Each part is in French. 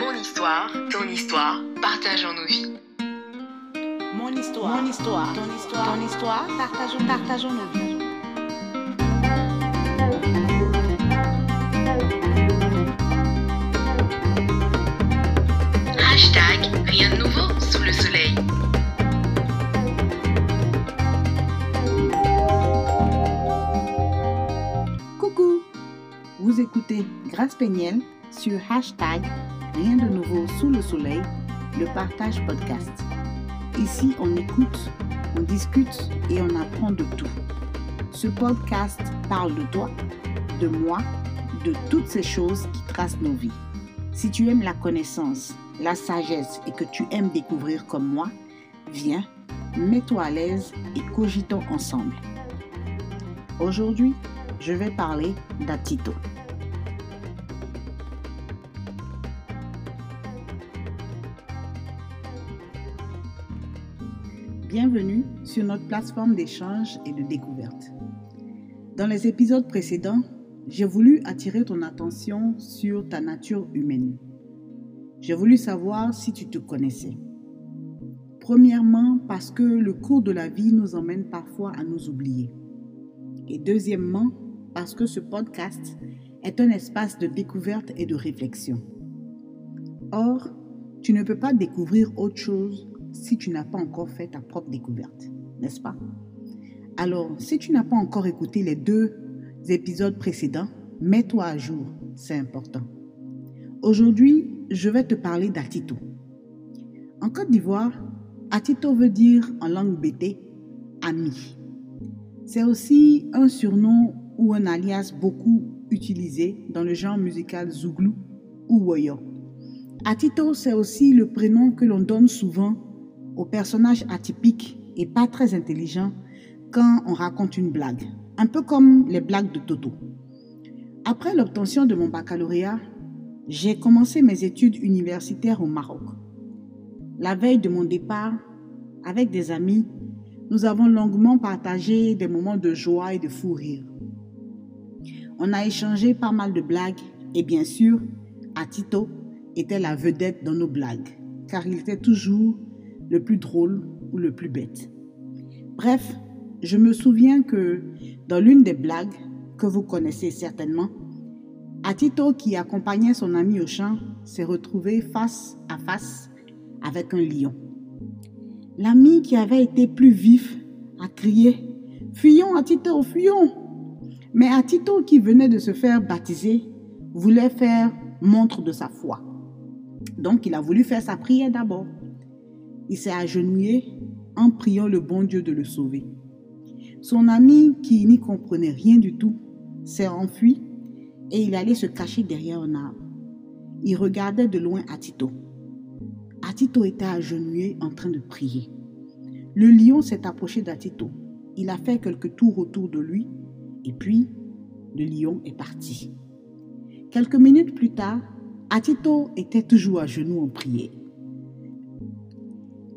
Mon histoire, ton histoire, partageons nos vies. Mon histoire, mon histoire, ton histoire, ton histoire, partageons, partageons nos vies. Hashtag rien de nouveau sous le soleil. Coucou Vous écoutez Grâce Péniel sur hashtag Rien de nouveau sous le soleil, le partage podcast. Ici, on écoute, on discute et on apprend de tout. Ce podcast parle de toi, de moi, de toutes ces choses qui tracent nos vies. Si tu aimes la connaissance, la sagesse et que tu aimes découvrir comme moi, viens, mets-toi à l'aise et cogitons ensemble. Aujourd'hui, je vais parler d'Atito. Bienvenue sur notre plateforme d'échange et de découverte. Dans les épisodes précédents, j'ai voulu attirer ton attention sur ta nature humaine. J'ai voulu savoir si tu te connaissais. Premièrement, parce que le cours de la vie nous emmène parfois à nous oublier. Et deuxièmement, parce que ce podcast est un espace de découverte et de réflexion. Or, tu ne peux pas découvrir autre chose si tu n'as pas encore fait ta propre découverte, n'est-ce pas? Alors, si tu n'as pas encore écouté les deux épisodes précédents, mets-toi à jour, c'est important. Aujourd'hui, je vais te parler d'Atito. En Côte d'Ivoire, Atito veut dire en langue BT ami. C'est aussi un surnom ou un alias beaucoup utilisé dans le genre musical Zouglou ou Woyo. Atito, c'est aussi le prénom que l'on donne souvent aux personnages atypiques et pas très intelligents quand on raconte une blague, un peu comme les blagues de Toto. Après l'obtention de mon baccalauréat, j'ai commencé mes études universitaires au Maroc. La veille de mon départ, avec des amis, nous avons longuement partagé des moments de joie et de fou rire. On a échangé pas mal de blagues et bien sûr, Atito était la vedette dans nos blagues, car il était toujours le plus drôle ou le plus bête. Bref, je me souviens que dans l'une des blagues que vous connaissez certainement, Atito qui accompagnait son ami au champ s'est retrouvé face à face avec un lion. L'ami qui avait été plus vif a crié Fuyons, Atito, fuyons Mais Atito qui venait de se faire baptiser voulait faire montre de sa foi. Donc il a voulu faire sa prière d'abord. Il s'est agenouillé en priant le bon Dieu de le sauver. Son ami, qui n'y comprenait rien du tout, s'est enfui et il allait se cacher derrière un arbre. Il regardait de loin Atito. Atito était agenouillé en train de prier. Le lion s'est approché d'Atito. Il a fait quelques tours autour de lui et puis le lion est parti. Quelques minutes plus tard, Atito était toujours à genoux en prière.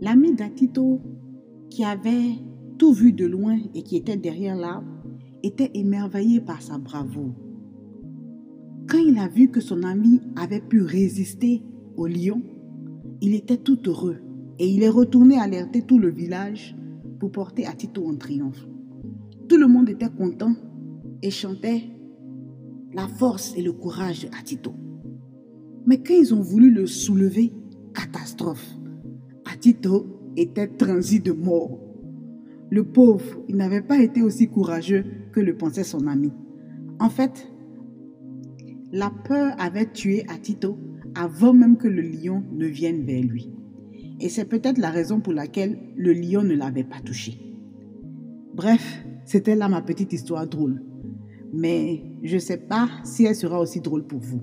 L'ami d'Atito, qui avait tout vu de loin et qui était derrière l'arbre, était émerveillé par sa bravoure. Quand il a vu que son ami avait pu résister au lion, il était tout heureux et il est retourné alerter tout le village pour porter Atito en triomphe. Tout le monde était content et chantait la force et le courage de. Mais quand ils ont voulu le soulever, catastrophe. Atito était transi de mort. Le pauvre, il n'avait pas été aussi courageux que le pensait son ami. En fait, la peur avait tué Atito avant même que le lion ne vienne vers lui. Et c'est peut-être la raison pour laquelle le lion ne l'avait pas touché. Bref, c'était là ma petite histoire drôle. Mais je ne sais pas si elle sera aussi drôle pour vous.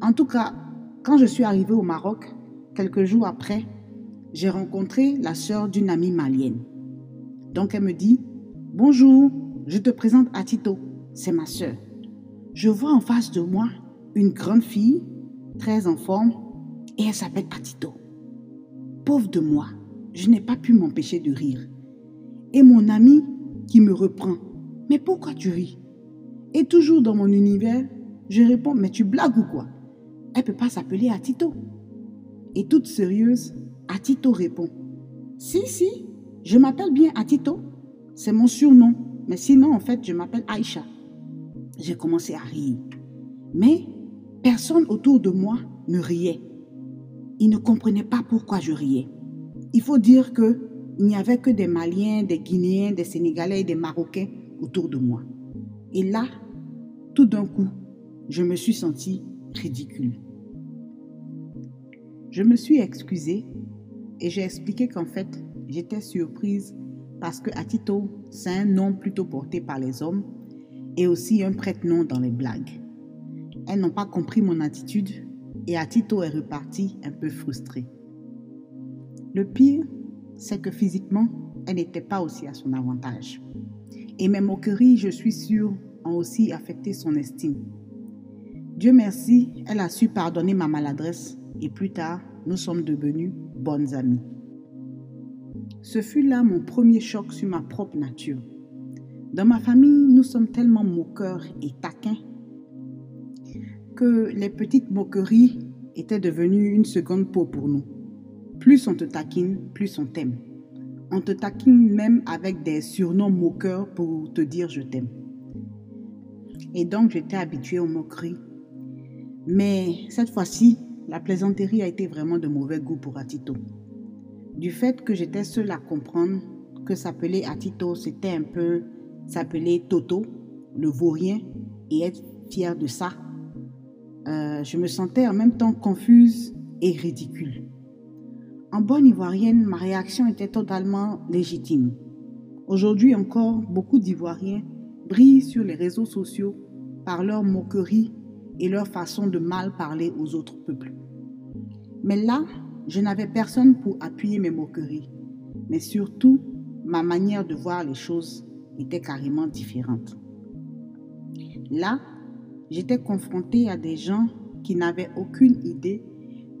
En tout cas, quand je suis arrivée au Maroc, quelques jours après, j'ai rencontré la sœur d'une amie malienne. Donc elle me dit, bonjour, je te présente Atito, c'est ma sœur. Je vois en face de moi une grande fille, très en forme, et elle s'appelle Atito. Pauvre de moi, je n'ai pas pu m'empêcher de rire. Et mon ami qui me reprend, mais pourquoi tu ris Et toujours dans mon univers, je réponds, mais tu blagues ou quoi elle ne peut pas s'appeler Atito. Et toute sérieuse, Atito répond Si, si, je m'appelle bien Atito. C'est mon surnom. Mais sinon, en fait, je m'appelle Aïcha. J'ai commencé à rire. Mais personne autour de moi ne riait. Ils ne comprenaient pas pourquoi je riais. Il faut dire que il n'y avait que des Maliens, des Guinéens, des Sénégalais et des Marocains autour de moi. Et là, tout d'un coup, je me suis sentie ridicule. Je me suis excusée et j'ai expliqué qu'en fait, j'étais surprise parce que Atito, c'est un nom plutôt porté par les hommes et aussi un prête-nom dans les blagues. Elles n'ont pas compris mon attitude et Atito est reparti un peu frustré. Le pire, c'est que physiquement, elle n'était pas aussi à son avantage. Et mes moqueries, je suis sûre, ont aussi affecté son estime. Dieu merci, elle a su pardonner ma maladresse et plus tard, nous sommes devenus bonnes amies. Ce fut là mon premier choc sur ma propre nature. Dans ma famille, nous sommes tellement moqueurs et taquins que les petites moqueries étaient devenues une seconde peau pour nous. Plus on te taquine, plus on t'aime. On te taquine même avec des surnoms moqueurs pour te dire je t'aime. Et donc j'étais habituée aux moqueries. Mais cette fois-ci, la plaisanterie a été vraiment de mauvais goût pour Atito. Du fait que j'étais seule à comprendre que s'appeler Atito, c'était un peu s'appeler Toto, le vaurien, et être fier de ça, euh, je me sentais en même temps confuse et ridicule. En bonne ivoirienne, ma réaction était totalement légitime. Aujourd'hui encore, beaucoup d'Ivoiriens brillent sur les réseaux sociaux par leur moquerie et leur façon de mal parler aux autres peuples. Mais là, je n'avais personne pour appuyer mes moqueries, mais surtout, ma manière de voir les choses était carrément différente. Là, j'étais confrontée à des gens qui n'avaient aucune idée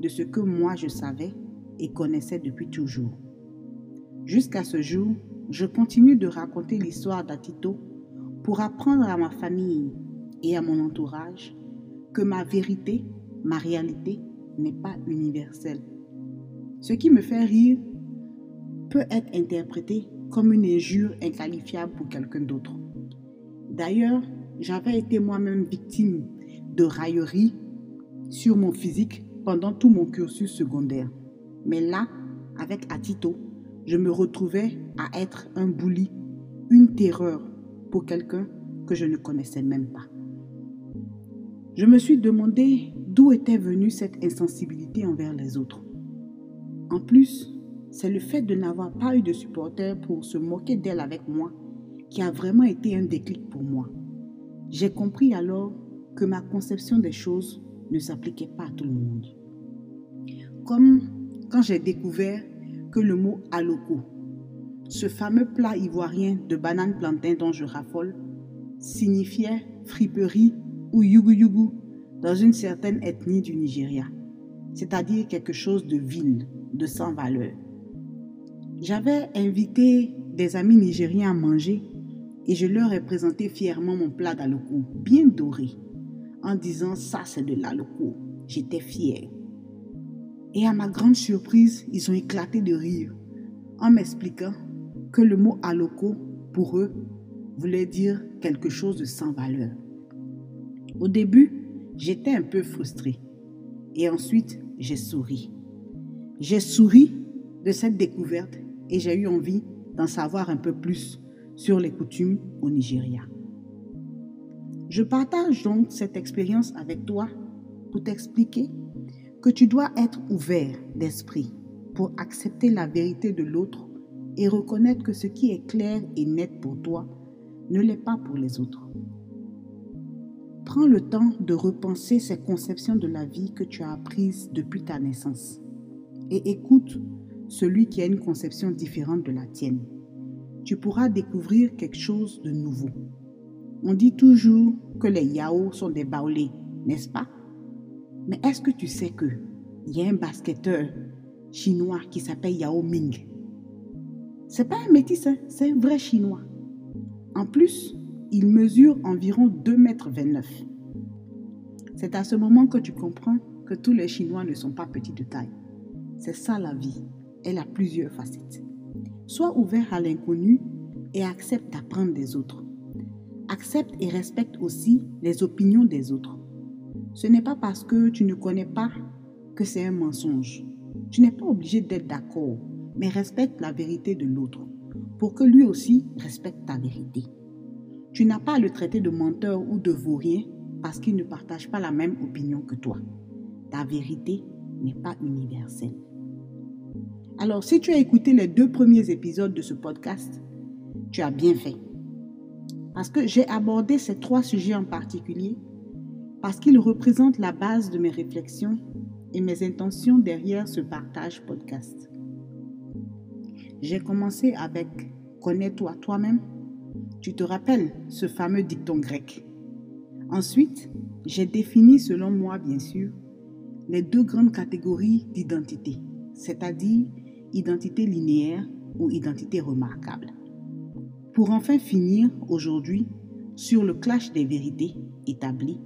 de ce que moi je savais et connaissait depuis toujours. Jusqu'à ce jour, je continue de raconter l'histoire d'Atito pour apprendre à ma famille et à mon entourage que ma vérité, ma réalité n'est pas universelle. Ce qui me fait rire peut être interprété comme une injure inqualifiable pour quelqu'un d'autre. D'ailleurs, j'avais été moi-même victime de railleries sur mon physique pendant tout mon cursus secondaire. Mais là, avec Atito, je me retrouvais à être un bouli, une terreur pour quelqu'un que je ne connaissais même pas. Je me suis demandé d'où était venue cette insensibilité envers les autres. En plus, c'est le fait de n'avoir pas eu de supporter pour se moquer d'elle avec moi qui a vraiment été un déclic pour moi. J'ai compris alors que ma conception des choses ne s'appliquait pas à tout le monde. Comme quand j'ai découvert que le mot aloko, ce fameux plat ivoirien de banane plantain dont je raffole, signifiait friperie ou yugu yugu dans une certaine ethnie du Nigeria, c'est-à-dire quelque chose de vil, de sans valeur. J'avais invité des amis nigériens à manger et je leur ai présenté fièrement mon plat d'aloko, bien doré, en disant ça c'est de l'aloko. J'étais fière. Et à ma grande surprise, ils ont éclaté de rire en m'expliquant que le mot aloko, pour eux, voulait dire quelque chose de sans valeur. Au début, j'étais un peu frustrée. Et ensuite, j'ai souri. J'ai souri de cette découverte et j'ai eu envie d'en savoir un peu plus sur les coutumes au Nigeria. Je partage donc cette expérience avec toi pour t'expliquer que tu dois être ouvert d'esprit pour accepter la vérité de l'autre et reconnaître que ce qui est clair et net pour toi ne l'est pas pour les autres. Prends le temps de repenser ces conceptions de la vie que tu as apprises depuis ta naissance et écoute celui qui a une conception différente de la tienne. Tu pourras découvrir quelque chose de nouveau. On dit toujours que les Yao sont des baoulés, n'est-ce pas? Mais est-ce que tu sais que il y a un basketteur chinois qui s'appelle Yao Ming? C'est pas un métis, hein, c'est un vrai chinois. En plus, il mesure environ 2 mètres 29. C'est à ce moment que tu comprends que tous les Chinois ne sont pas petits de taille. C'est ça la vie. Elle a plusieurs facettes. Sois ouvert à l'inconnu et accepte d'apprendre des autres. Accepte et respecte aussi les opinions des autres. Ce n'est pas parce que tu ne connais pas que c'est un mensonge. Tu n'es pas obligé d'être d'accord, mais respecte la vérité de l'autre pour que lui aussi respecte ta vérité. Tu n'as pas à le traiter de menteur ou de vaurien parce qu'il ne partage pas la même opinion que toi. Ta vérité n'est pas universelle. Alors, si tu as écouté les deux premiers épisodes de ce podcast, tu as bien fait. Parce que j'ai abordé ces trois sujets en particulier parce qu'ils représentent la base de mes réflexions et mes intentions derrière ce partage podcast. J'ai commencé avec Connais-toi toi-même. Tu te rappelles ce fameux dicton grec? Ensuite, j'ai défini, selon moi bien sûr, les deux grandes catégories d'identité, c'est-à-dire identité linéaire ou identité remarquable. Pour enfin finir aujourd'hui sur le clash des vérités établies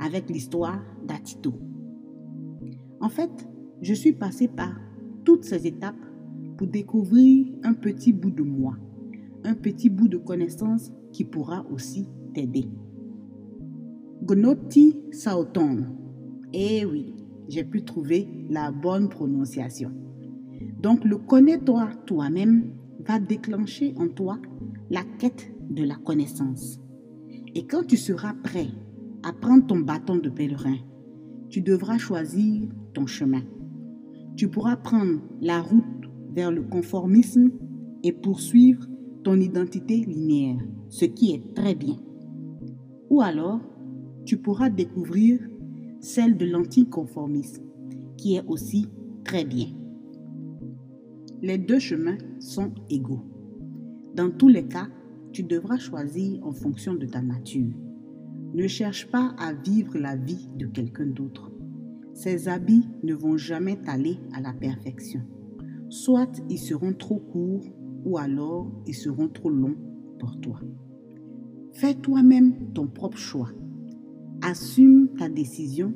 avec l'histoire d'Atito. En fait, je suis passé par toutes ces étapes pour découvrir un petit bout de moi, un petit bout de connaissance qui pourra aussi t'aider. Gnoti Saotong. Eh oui, j'ai pu trouver la bonne prononciation. Donc le connais-toi toi-même va déclencher en toi la quête de la connaissance. Et quand tu seras prêt à prendre ton bâton de pèlerin, tu devras choisir ton chemin. Tu pourras prendre la route vers le conformisme et poursuivre ton identité linéaire, ce qui est très bien. Ou alors, tu pourras découvrir celle de l'anticonformisme, qui est aussi très bien. Les deux chemins sont égaux. Dans tous les cas, tu devras choisir en fonction de ta nature. Ne cherche pas à vivre la vie de quelqu'un d'autre. Ces habits ne vont jamais t'aller à la perfection. Soit ils seront trop courts ou alors ils seront trop longs pour toi. Fais toi-même ton propre choix. Assume ta décision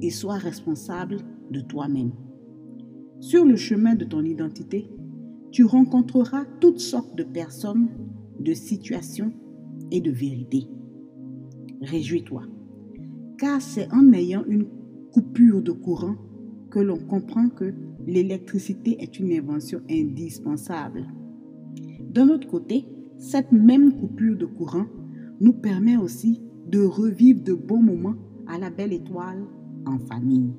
et sois responsable de toi-même. Sur le chemin de ton identité, tu rencontreras toutes sortes de personnes, de situations et de vérités. Réjouis-toi, car c'est en ayant une coupure de courant que l'on comprend que l'électricité est une invention indispensable. D'un autre côté, cette même coupure de courant nous permet aussi de revivre de bons moments à la belle étoile en famille.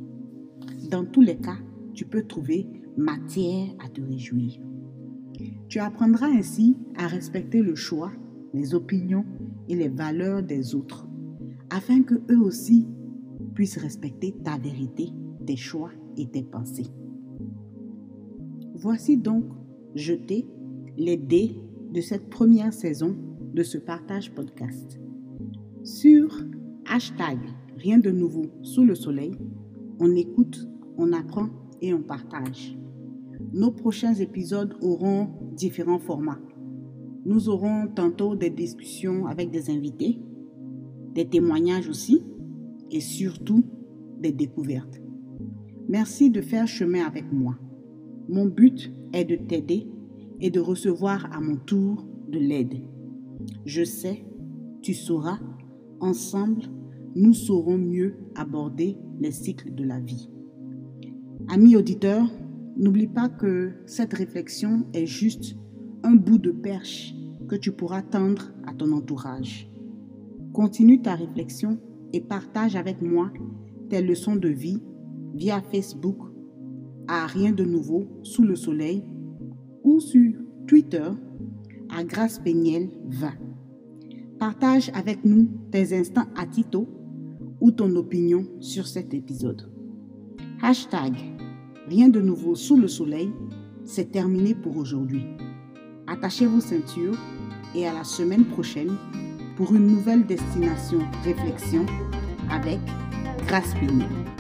Dans tous les cas, tu peux trouver matière à te réjouir. Tu apprendras ainsi à respecter le choix, les opinions et les valeurs des autres, afin que eux aussi puissent respecter ta vérité, tes choix et tes pensées. Voici donc jeter les dés de cette première saison de ce partage podcast. Sur hashtag rien de nouveau sous le soleil, on écoute, on apprend et on partage. Nos prochains épisodes auront différents formats. Nous aurons tantôt des discussions avec des invités, des témoignages aussi et surtout des découvertes. Merci de faire chemin avec moi. Mon but est de t'aider et de recevoir à mon tour de l'aide. Je sais, tu sauras, ensemble, nous saurons mieux aborder les cycles de la vie. Amis auditeurs, n'oublie pas que cette réflexion est juste un bout de perche que tu pourras tendre à ton entourage. Continue ta réflexion et partage avec moi tes leçons de vie via Facebook à Rien de Nouveau sous le Soleil ou sur Twitter à Grâce Péniel 20. Partage avec nous tes instants à Tito ou ton opinion sur cet épisode. Hashtag Rien de nouveau sous le soleil, c'est terminé pour aujourd'hui. Attachez vos ceintures et à la semaine prochaine pour une nouvelle destination réflexion avec Grâce Péniel.